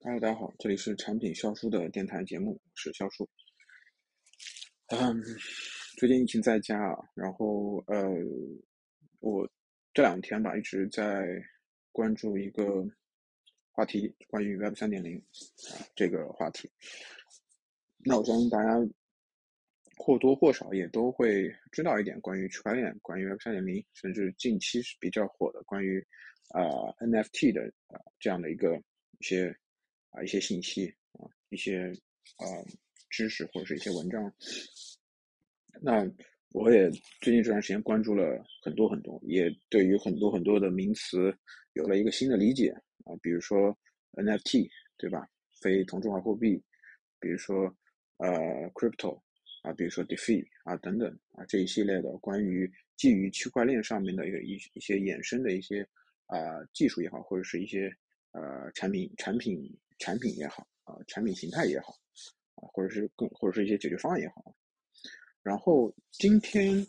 哈喽大家好，这里是产品销售的电台节目，我是销售。嗯，最近疫情在家啊，然后呃，我这两天吧一直在关注一个话题，关于 Web 三点零啊这个话题。那我相信大家或多或少也都会知道一点关于区块链、关于 Web 三点零，甚至近期是比较火的关于啊 NFT 的啊这样的一个一些。啊，一些信息啊，一些啊知识或者是一些文章。那我也最近这段时间关注了很多很多，也对于很多很多的名词有了一个新的理解啊，比如说 NFT 对吧？非同质化货币，比如说呃 crypto 啊，比如说 DeFi 啊等等啊这一系列的关于基于区块链上面的一个一一些衍生的一些啊技术也好，或者是一些呃产品产品。产品也好啊，产品形态也好啊，或者是更或者是一些解决方案也好。然后今天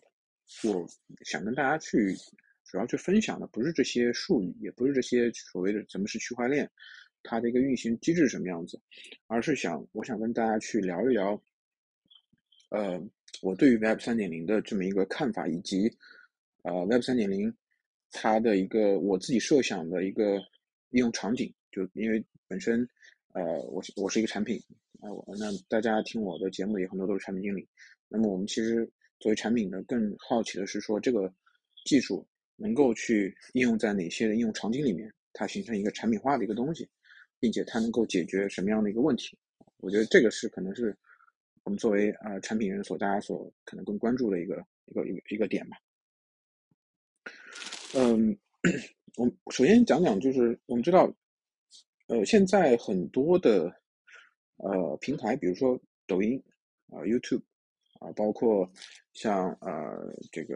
我想跟大家去主要去分享的不是这些术语，也不是这些所谓的什么是区块链，它的一个运行机制什么样子，而是想我想跟大家去聊一聊，呃，我对于 Web 三点零的这么一个看法，以及呃 Web 三点零它的一个我自己设想的一个应用场景，就因为本身。呃，我是我是一个产品，啊，我那大家听我的节目也很多都是产品经理，那么我们其实作为产品的更好奇的是说这个技术能够去应用在哪些的应用场景里面，它形成一个产品化的一个东西，并且它能够解决什么样的一个问题？我觉得这个是可能是我们作为啊产品人所大家所可能更关注的一个一个一个一个点吧。嗯，我首先讲讲就是我们知道。呃，现在很多的呃平台，比如说抖音啊、YouTube 啊，包括像呃这个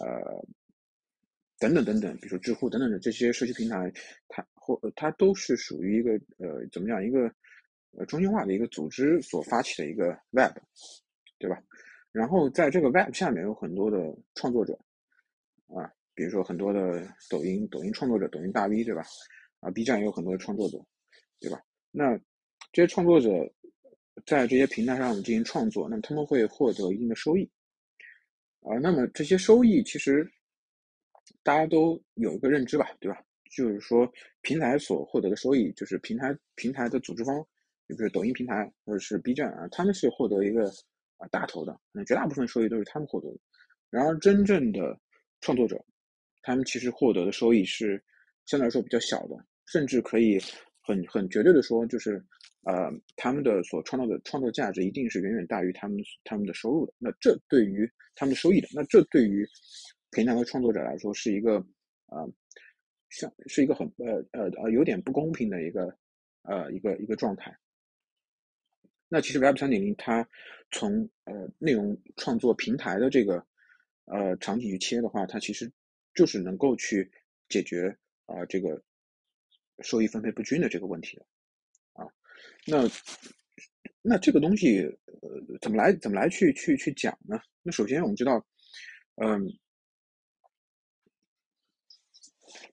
呃等等等等，比如说知乎等等的这些社区平台，它或它都是属于一个呃怎么讲一个呃中心化的一个组织所发起的一个 Web，对吧？然后在这个 Web 下面有很多的创作者啊，比如说很多的抖音抖音创作者、抖音大 V，对吧？啊，B 站也有很多的创作者，对吧？那这些创作者在这些平台上进行创作，那么他们会获得一定的收益。啊，那么这些收益其实大家都有一个认知吧，对吧？就是说平台所获得的收益，就是平台平台的组织方，比如抖音平台或者是 B 站啊，他们是获得一个啊大头的，那绝大部分收益都是他们获得的。然而真正的创作者，他们其实获得的收益是相对来说比较小的。甚至可以很很绝对的说，就是呃，他们的所创造的创作价值一定是远远大于他们他们的收入的。那这对于他们的收益的，那这对于平台和创作者来说是一个呃，像是一个很呃呃呃有点不公平的一个呃一个一个状态。那其实 Web 三点零它从呃内容创作平台的这个呃场景去切的话，它其实就是能够去解决啊这个。收益分配不均的这个问题啊，那那这个东西呃怎么来怎么来去去去讲呢？那首先我们知道，嗯，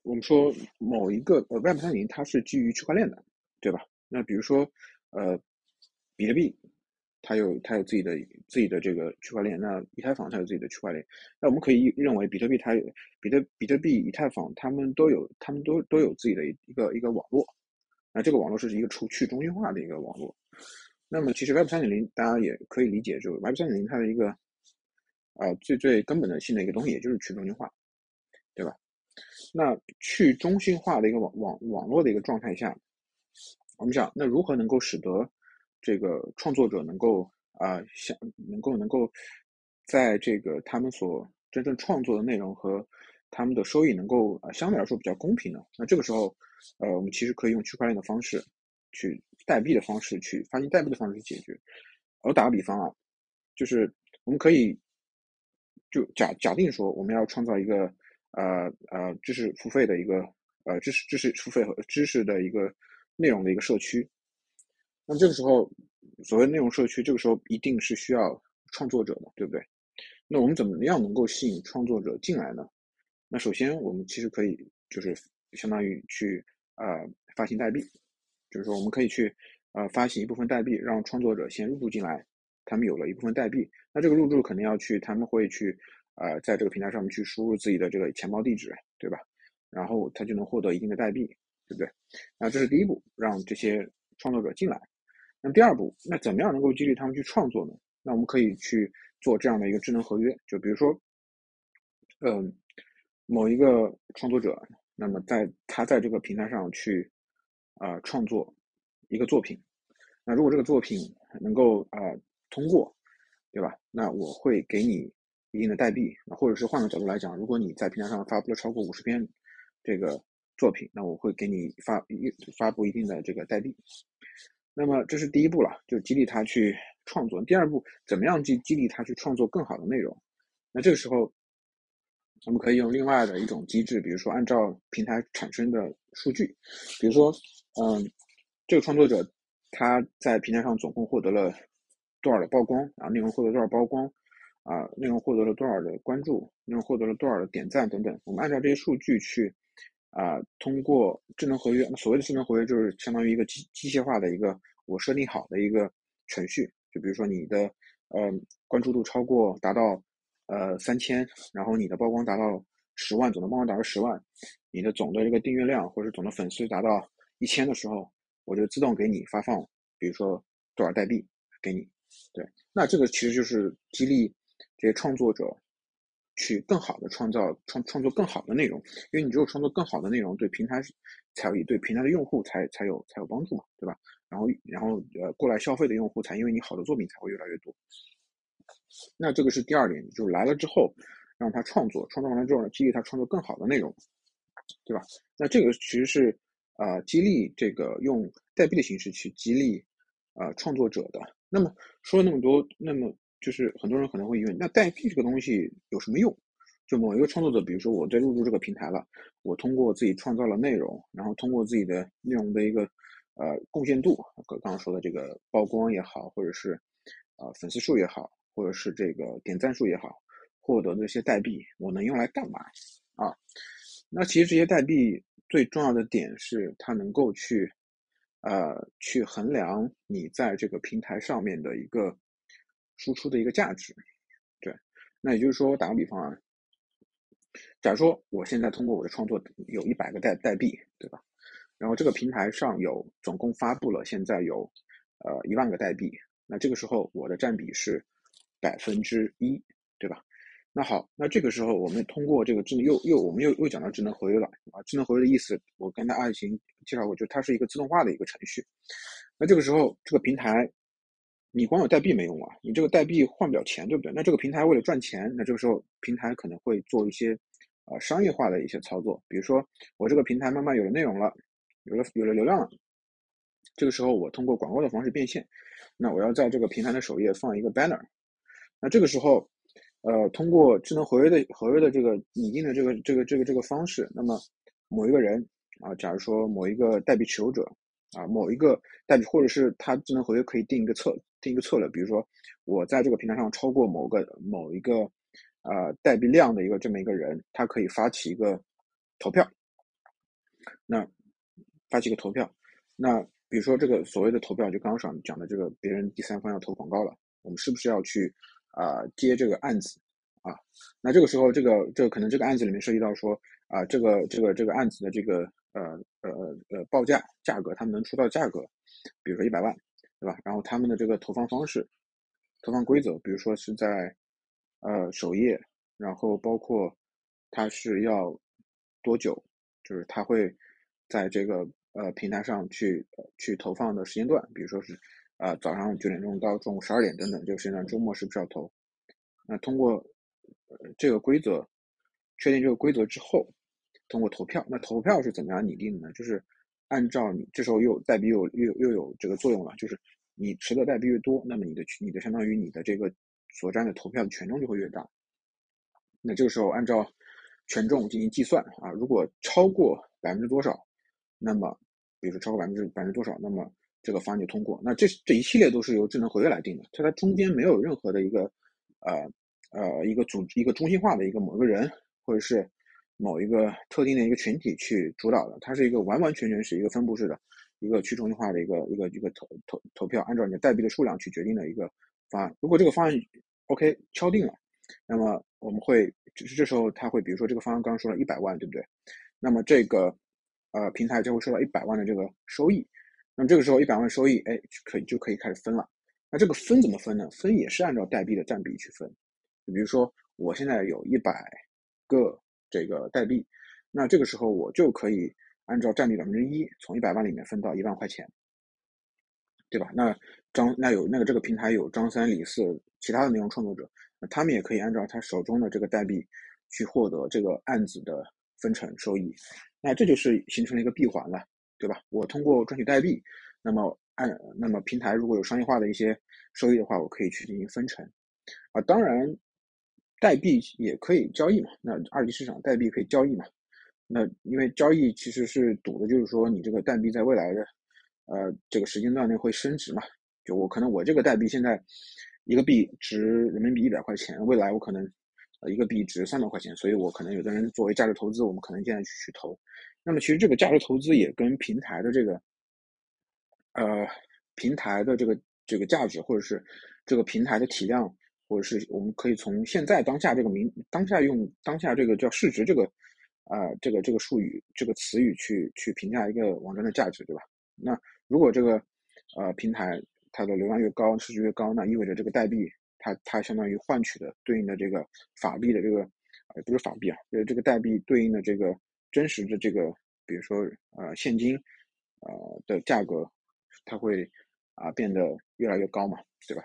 我们说某一个呃 Web 三零它是基于区块链的，对吧？那比如说呃比特币。它有它有自己的自己的这个区块链，那以太坊它有自己的区块链，那我们可以认为比特币它比特比特币以太坊它们都有它们都都有自己的一个一个网络，那这个网络是一个除去中心化的一个网络。那么其实 Web 三点零大家也可以理解，就 Web 三点零它的一个啊最最根本的性的一个东西，也就是去中心化，对吧？那去中心化的一个网网网络的一个状态下，我们想那如何能够使得这个创作者能够啊，想能够能够在这个他们所真正创作的内容和他们的收益能够啊相对来说比较公平的。那这个时候，呃，我们其实可以用区块链的方式去代币的方式去发行代币的方式去解决。我打个比方啊，就是我们可以就假假定说我们要创造一个呃呃知识付费的一个呃知识知识付费和知识的一个内容的一个社区。那这个时候，所谓内容社区，这个时候一定是需要创作者的，对不对？那我们怎么样能够吸引创作者进来呢？那首先，我们其实可以就是相当于去呃发行代币就是说我们可以去呃发行一部分代币，让创作者先入驻进来，他们有了一部分代币，那这个入驻肯定要去，他们会去呃在这个平台上面去输入自己的这个钱包地址，对吧？然后他就能获得一定的代币，对不对？那这是第一步，让这些创作者进来。那第二步，那怎么样能够激励他们去创作呢？那我们可以去做这样的一个智能合约，就比如说，嗯，某一个创作者，那么在他在这个平台上去啊创作一个作品，那如果这个作品能够啊通过，对吧？那我会给你一定的代币，或者是换个角度来讲，如果你在平台上发布了超过五十篇这个作品，那我会给你发一发布一定的这个代币。那么这是第一步了，就激励他去。创作。第二步，怎么样去激励他去创作更好的内容？那这个时候，我们可以用另外的一种机制，比如说按照平台产生的数据，比如说，嗯，这个创作者他在平台上总共获得了多少的曝光啊？内容获得多少曝光啊？内容获得了多少的关注？内容获得了多少的点赞等等？我们按照这些数据去啊，通过智能合约。那所谓的智能合约，就是相当于一个机机械化的一个我设定好的一个程序。就比如说你的呃关注度超过达到呃三千，然后你的曝光达到十万，总的曝光达到十万，你的总的这个订阅量或者总的粉丝达到一千的时候，我就自动给你发放，比如说多少代币给你。对，那这个其实就是激励这些创作者去更好的创造创创作更好的内容，因为你只有创作更好的内容，对平台才有对平台的用户才才有才有帮助嘛，对吧？然后，然后呃，过来消费的用户才因为你好的作品才会越来越多。那这个是第二点，就是来了之后，让他创作，创作完了之后呢，激励他创作更好的内容，对吧？那这个其实是啊，激励这个用代币的形式去激励啊创作者的。那么说了那么多，那么就是很多人可能会疑问，那代币这个东西有什么用？就某一个创作者，比如说我在入驻这个平台了，我通过自己创造了内容，然后通过自己的内容的一个。呃，贡献度，刚刚说的这个曝光也好，或者是呃粉丝数也好，或者是这个点赞数也好，获得这些代币，我能用来干嘛啊？那其实这些代币最重要的点是，它能够去呃去衡量你在这个平台上面的一个输出的一个价值。对，那也就是说，打个比方啊，假如说我现在通过我的创作有一百个代代币，对吧？然后这个平台上有总共发布了，现在有，呃一万个代币。那这个时候我的占比是百分之一，对吧？那好，那这个时候我们通过这个智能又又我们又又讲到智能合约了啊。智能合约的意思，我跟大家已经介绍过，就它是一个自动化的一个程序。那这个时候这个平台，你光有代币没用啊，你这个代币换不了钱，对不对？那这个平台为了赚钱，那这个时候平台可能会做一些呃商业化的一些操作，比如说我这个平台慢慢有了内容了。有了有了流量了，这个时候我通过广告的方式变现，那我要在这个平台的首页放一个 banner，那这个时候，呃，通过智能合约的合约的这个拟定的这个这个这个这个方式，那么某一个人啊，假如说某一个代币持有者啊，某一个代币或者是他智能合约可以定一个策定一个策略，比如说我在这个平台上超过某个某一个啊代币量的一个这么一个人，他可以发起一个投票，那。发起个投票，那比如说这个所谓的投票，就刚刚讲讲的这个别人第三方要投广告了，我们是不是要去啊接这个案子啊？那这个时候，这个这可能这个案子里面涉及到说啊，这个这个这个案子的这个呃呃呃报价价格，他们能出到价格，比如说一百万，对吧？然后他们的这个投放方式、投放规则，比如说是在呃首页，然后包括他是要多久，就是他会在这个。呃，平台上去去投放的时间段，比如说是，呃，早上九点钟到中午十二点等等，这个时间段周末是不是要投？那通过这个规则确定这个规则之后，通过投票，那投票是怎么样拟定的呢？就是按照你这时候又代币又又又有这个作用了，就是你持的代币越多，那么你的你的相当于你的这个所占的投票权重就会越大。那这个时候按照权重进行计算啊，如果超过百分之多少？那么，比如说超过百分之百分之多少，那么这个方案就通过。那这这一系列都是由智能合约来定的，它在中间没有任何的一个，呃呃一个组一个中心化的一个某个人，或者是某一个特定的一个群体去主导的，它是一个完完全全是一个分布式的一个去中心化的一个一个一个投投投票，按照你的代币的数量去决定的一个方案。如果这个方案 OK 敲定了，那么我们会就是这时候他会比如说这个方案刚刚说了一百万，对不对？那么这个呃平台就会收到一百万的这个收益。那么这个时候一百万收益，哎，可以就可以开始分了。那这个分怎么分呢？分也是按照代币的占比去分。比如说我现在有一百个。这个代币，那这个时候我就可以按照占比百分之一，从一百万里面分到一万块钱，对吧？那张那有那个这个平台有张三李四其他的内容创作者，那他们也可以按照他手中的这个代币去获得这个案子的分成收益，那这就是形成了一个闭环了，对吧？我通过赚取代币，那么按那么平台如果有商业化的一些收益的话，我可以去进行分成，啊，当然。代币也可以交易嘛？那二级市场代币可以交易嘛？那因为交易其实是赌的，就是说你这个代币在未来的呃这个时间段内会升值嘛？就我可能我这个代币现在一个币值人民币一百块钱，未来我可能呃一个币值三百块钱，所以我可能有的人作为价值投资，我们可能现在去去投。那么其实这个价值投资也跟平台的这个呃平台的这个这个价值，或者是这个平台的体量。或者是我们可以从现在当下这个名当下用当下这个叫市值这个，啊这个这个术语这个词语去去评价一个网站的价值，对吧？那如果这个呃平台它的流量越高，市值越高，那意味着这个代币它它相当于换取的对应的这个法币的这个呃不是法币啊，呃这个代币对应的这个真实的这个比如说呃现金呃的价格，它会啊变得越来越高嘛，对吧？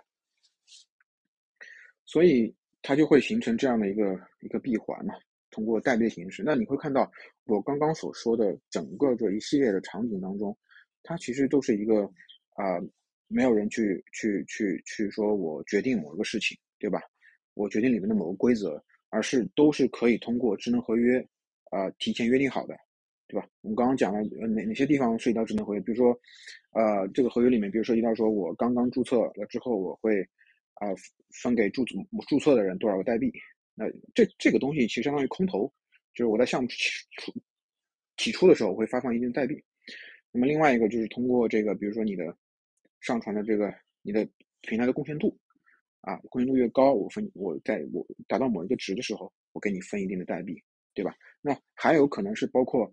所以它就会形成这样的一个一个闭环嘛，通过代币形式。那你会看到我刚刚所说的整个这一系列的场景当中，它其实都是一个啊，没有人去去去去说我决定某一个事情，对吧？我决定里面的某个规则，而是都是可以通过智能合约啊提前约定好的，对吧？我们刚刚讲了哪哪些地方涉及到智能合约，比如说呃这个合约里面，比如涉及到说我刚刚注册了之后，我会。啊，分给注注册的人多少个代币？那这这个东西其实相当于空投，就是我在项目起初起初的时候我会发放一定代币。那么另外一个就是通过这个，比如说你的上传的这个你的平台的贡献度啊，贡献度越高，我分我在我达到某一个值的时候，我给你分一定的代币，对吧？那还有可能是包括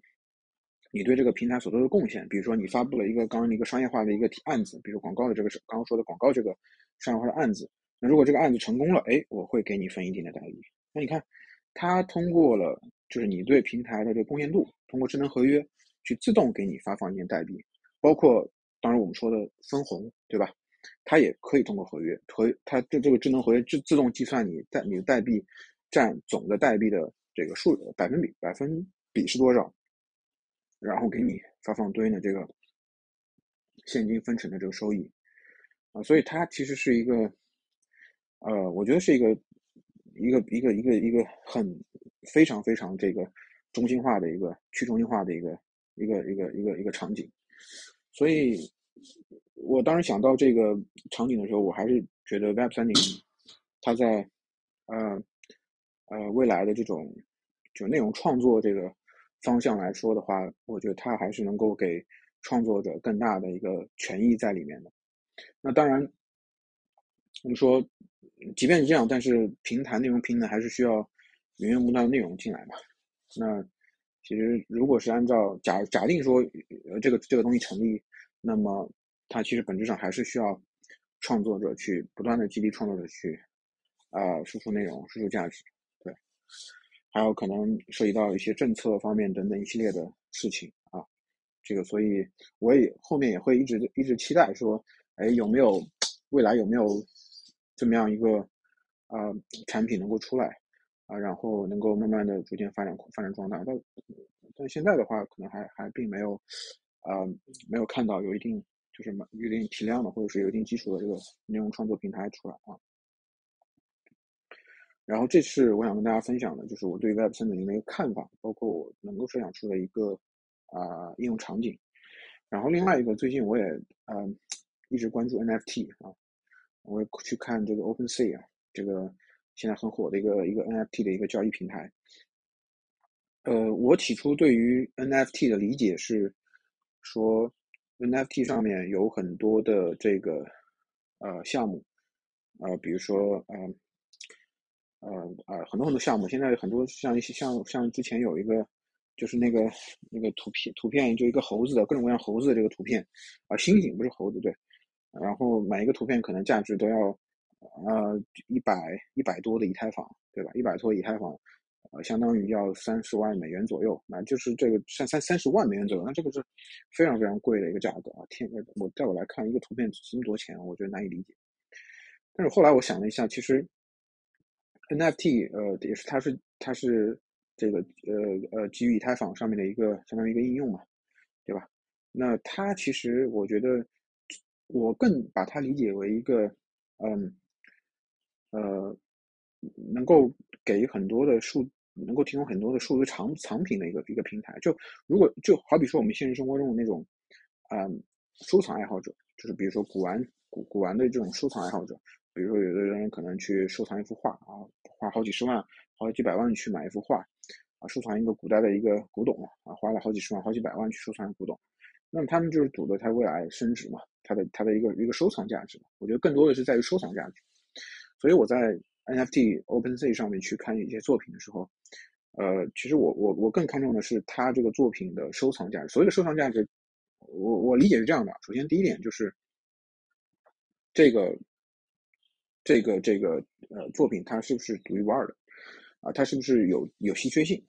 你对这个平台所做的贡献，比如说你发布了一个刚刚一个商业化的一个案子，比如广告的这个是刚刚说的广告这个。商业化的案子，那如果这个案子成功了，哎，我会给你分一定的代币。那你看，它通过了，就是你对平台的这个贡献度，通过智能合约去自动给你发放一些代币，包括当然我们说的分红，对吧？它也可以通过合约，合它这这个智能合约自自动计算你代你的代币占总的代币的这个数百分比，百分比是多少，然后给你发放对应的这个现金分成的这个收益。啊，所以它其实是一个，呃，我觉得是一个，一个一个一个一个很非常非常这个中心化的一个去中心化的一个一个一个一个一个场景。所以，我当时想到这个场景的时候，我还是觉得 Web 三零它在呃呃未来的这种就内容创作这个方向来说的话，我觉得它还是能够给创作者更大的一个权益在里面的。那当然，我们说，即便是这样，但是平台内容平台还是需要源源不断的内容进来嘛。那其实如果是按照假假定说，呃，这个这个东西成立，那么它其实本质上还是需要创作者去不断的激励创作者去啊输出内容、输出价值，对，还有可能涉及到一些政策方面等等一系列的事情啊。这个，所以我也后面也会一直一直期待说。哎，有没有未来有没有这么样一个啊产品能够出来啊，然后能够慢慢的逐渐发展发展壮大？但但现在的话，可能还还并没有啊没有看到有一定就是有一定体量的，或者是有一定基础的这个内容创作平台出来啊。然后这是我想跟大家分享的，就是我对 Web 三点零的一个看法，包括我能够设想出的一个啊应用场景。然后另外一个，最近我也嗯。一直关注 NFT 啊，我会去看这个 OpenSea 啊，这个现在很火的一个一个 NFT 的一个交易平台。呃，我起初对于 NFT 的理解是说，NFT 上面有很多的这个呃项目，呃，比如说呃呃呃很多很多项目，现在很多像一些像像之前有一个就是那个那个图片图片就一个猴子的各种各样猴子的这个图片啊，猩猩不是猴子对，然后买一个图片可能价值都要呃一百一百多的以太坊对吧？一百多以太坊。呃，相当于要三十万美元左右，那就是这个三三三十万美元左右，那这个是非常非常贵的一个价格啊！天，我在我来看，一个图片值这么多钱，我觉得难以理解。但是后来我想了一下，其实 NFT 呃也是它是它是这个呃呃基于以太坊上面的一个相当于一个应用嘛，对吧？那它其实我觉得我更把它理解为一个嗯呃能够给很多的数。能够提供很多的数字藏藏品的一个一个平台，就如果就好比说我们现实生活中的那种，嗯，收藏爱好者，就是比如说古玩古古玩的这种收藏爱好者，比如说有的人可能去收藏一幅画啊，花好几十万、好几百万去买一幅画，啊，收藏一个古代的一个古董啊，花了好几十万、好几百万去收藏古董，那么他们就是赌的它未来升值嘛，它的它的一个一个收藏价值嘛，我觉得更多的是在于收藏价值，所以我在。NFT OpenSea 上面去看一些作品的时候，呃，其实我我我更看重的是它这个作品的收藏价值。所谓的收藏价值，我我理解是这样的：首先，第一点就是这个这个这个呃作品它是不是独一无二的啊？它是不是有有稀缺性？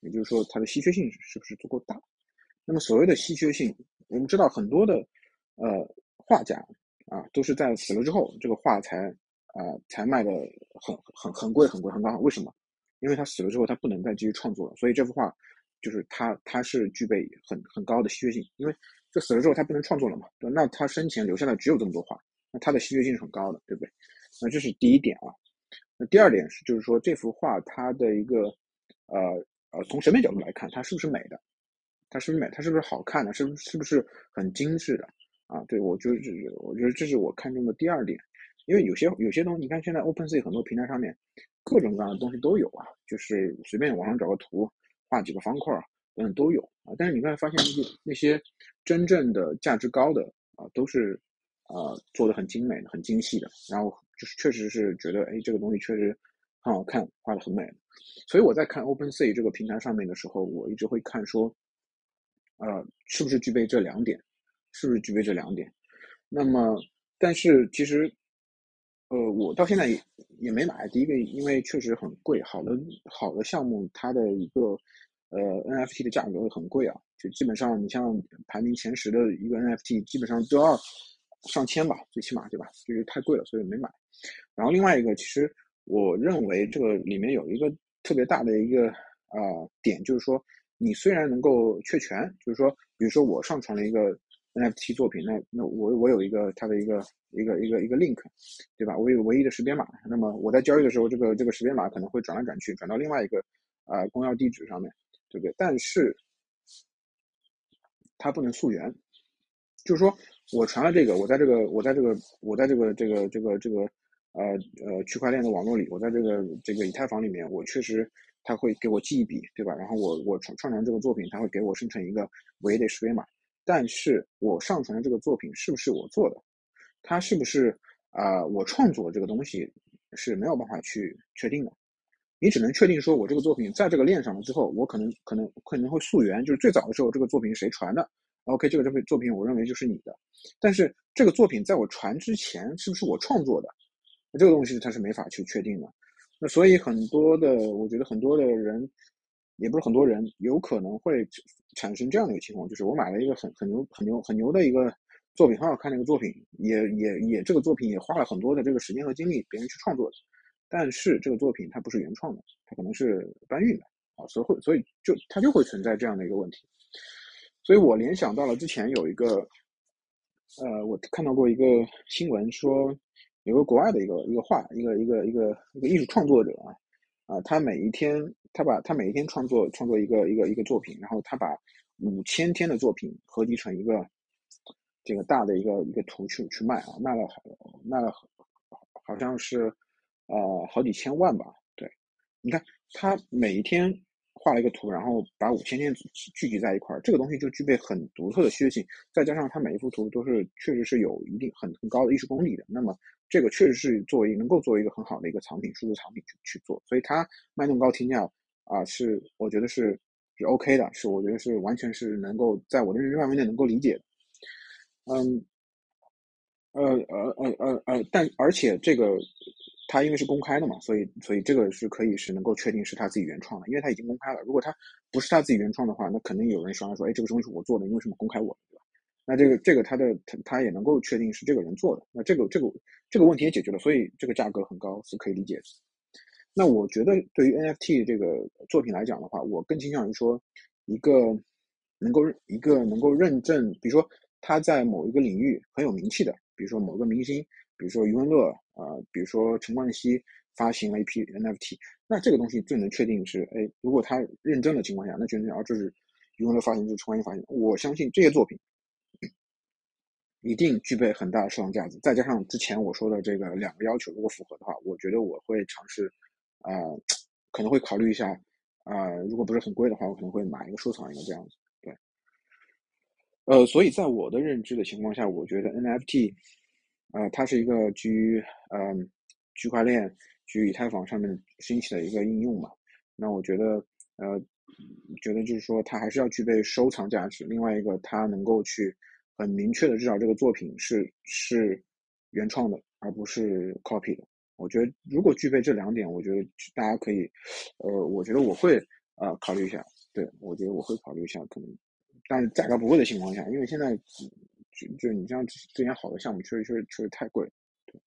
也就是说，它的稀缺性是不是足够大？那么所谓的稀缺性，我们知道很多的呃画家啊，都是在死了之后，这个画才。啊，才卖的很很很贵很贵很高，为什么？因为他死了之后，他不能再继续创作了，所以这幅画就是他他是具备很很高的稀缺性，因为这死了之后他不能创作了嘛，对那他生前留下的只有这么多画，那他的稀缺性是很高的，对不对？那这是第一点啊。那第二点是，就是说这幅画它的一个呃呃，从审美角度来看，它是不是美的？它是美？它是不是好看的？是不是是不是很精致的？啊，对我就是我觉得这是我看中的第二点。因为有些有些东西，你看现在 OpenSea 很多平台上面，各种各样的东西都有啊，就是随便网上找个图，画几个方块等等都有啊。但是你会发现那些那些真正的价值高的啊，都是啊做的很精美的、很精细的，然后就是确实是觉得哎这个东西确实很好看，画的很美。所以我在看 OpenSea 这个平台上面的时候，我一直会看说，呃，是不是具备这两点？是不是具备这两点？那么，但是其实。呃，我到现在也也没买。第一个，因为确实很贵，好的好的项目，它的一个呃 NFT 的价格会很贵啊，就基本上你像排名前十的一个 NFT，基本上都要上千吧，最起码对吧？就是太贵了，所以没买。然后另外一个，其实我认为这个里面有一个特别大的一个啊点，就是说你虽然能够确权，就是说，比如说我上传了一个。NFT 作品，那那我我有一个它的一个一个一个一个 link，对吧？我有唯一的识别码，那么我在交易的时候，这个这个识别码可能会转来转去，转到另外一个啊公钥地址上面，对不对？但是它不能溯源，就是说我传了这个，我在这个我在这个我在这个这个这个这个呃呃区块链的网络里，我在这个这个以太坊里面，我确实他会给我记一笔，对吧？然后我我创创传这个作品，他会给我生成一个唯一的识别码。但是我上传的这个作品是不是我做的？它是不是啊？我创作这个东西是没有办法去确定的。你只能确定说，我这个作品在这个链上了之后，我可能可能可能会溯源，就是最早的时候这个作品谁传的？OK，这个这个作品我认为就是你的。但是这个作品在我传之前是不是我创作的？那这个东西它是没法去确定的。那所以很多的，我觉得很多的人。也不是很多人有可能会产生这样的一个情况，就是我买了一个很很牛、很牛、很牛的一个作品，很好看的一个作品，也也也这个作品也花了很多的这个时间和精力，别人去创作的，但是这个作品它不是原创的，它可能是搬运的啊，所以会所以就它就会存在这样的一个问题，所以我联想到了之前有一个，呃，我看到过一个新闻说，有个国外的一个一个画，一个一个一个一个艺术创作者啊。啊，他每一天，他把他每一天创作创作一个一个一个作品，然后他把五千天的作品合集成一个这个大的一个一个图去去卖啊，卖了好卖了好好像是呃好几千万吧。对，你看他每一天画了一个图，然后把五千天聚集在一块儿，这个东西就具备很独特的稀缺性，再加上他每一幅图都是确实是有一定很很高的艺术功底的，那么这个确实是作为能够作为一个很好的一个藏品，数字藏品去去做，所以它卖那么高天价啊，是我觉得是是 OK 的，是我觉得是完全是能够在我的认知范围内能够理解的，嗯，呃呃呃呃呃，但而且这个。他因为是公开的嘛，所以所以这个是可以是能够确定是他自己原创的，因为他已经公开了。如果他不是他自己原创的话，那肯定有人说他说，哎，这个东西是我做的，你为什么公开我，那这个这个他的他他也能够确定是这个人做的，那这个这个这个问题也解决了，所以这个价格很高是可以理解的。那我觉得对于 NFT 这个作品来讲的话，我更倾向于说一个能够一个能够认证，比如说他在某一个领域很有名气的，比如说某个明星。比如说余文乐啊，比如说陈冠希发行了一批 NFT，那这个东西最能确定是，哎，如果他认证的情况下，那确定啊，这是余文乐发行，这是陈冠希发行。我相信这些作品一定具备很大的收藏价值。再加上之前我说的这个两个要求，如果符合的话，我觉得我会尝试，啊，可能会考虑一下，啊，如果不是很贵的话，我可能会买一个收藏一个这样子。对，呃，所以在我的认知的情况下，我觉得 NFT。呃，它是一个基于嗯区块链、基于以太坊上面兴起的一个应用嘛。那我觉得，呃，觉得就是说它还是要具备收藏价值。另外一个，它能够去很明确的知道这个作品是是原创的，而不是 copy 的。我觉得如果具备这两点，我觉得大家可以，呃，我觉得我会呃考虑一下。对我觉得我会考虑一下，可能，但是价格不贵的情况下，因为现在。就就你像之前好的项目，确实确实确实太贵。对，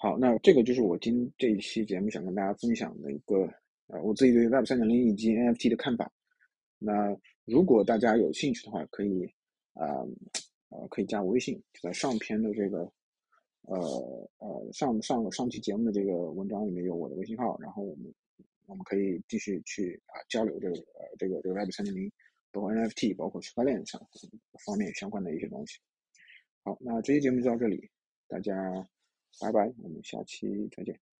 好，那这个就是我今这一期节目想跟大家分享的一个呃，我自己对 Web 三点零以及 NFT 的看法。那如果大家有兴趣的话，可以啊呃可以加我微信，就在上篇的这个呃呃上上上期节目的这个文章里面有我的微信号，然后我们我们可以继续去啊交流这个呃这个这个 Web 三点零。包括 NFT，包括区块链上方面相关的一些东西。好，那这期节目就到这里，大家拜拜，我们下期再见。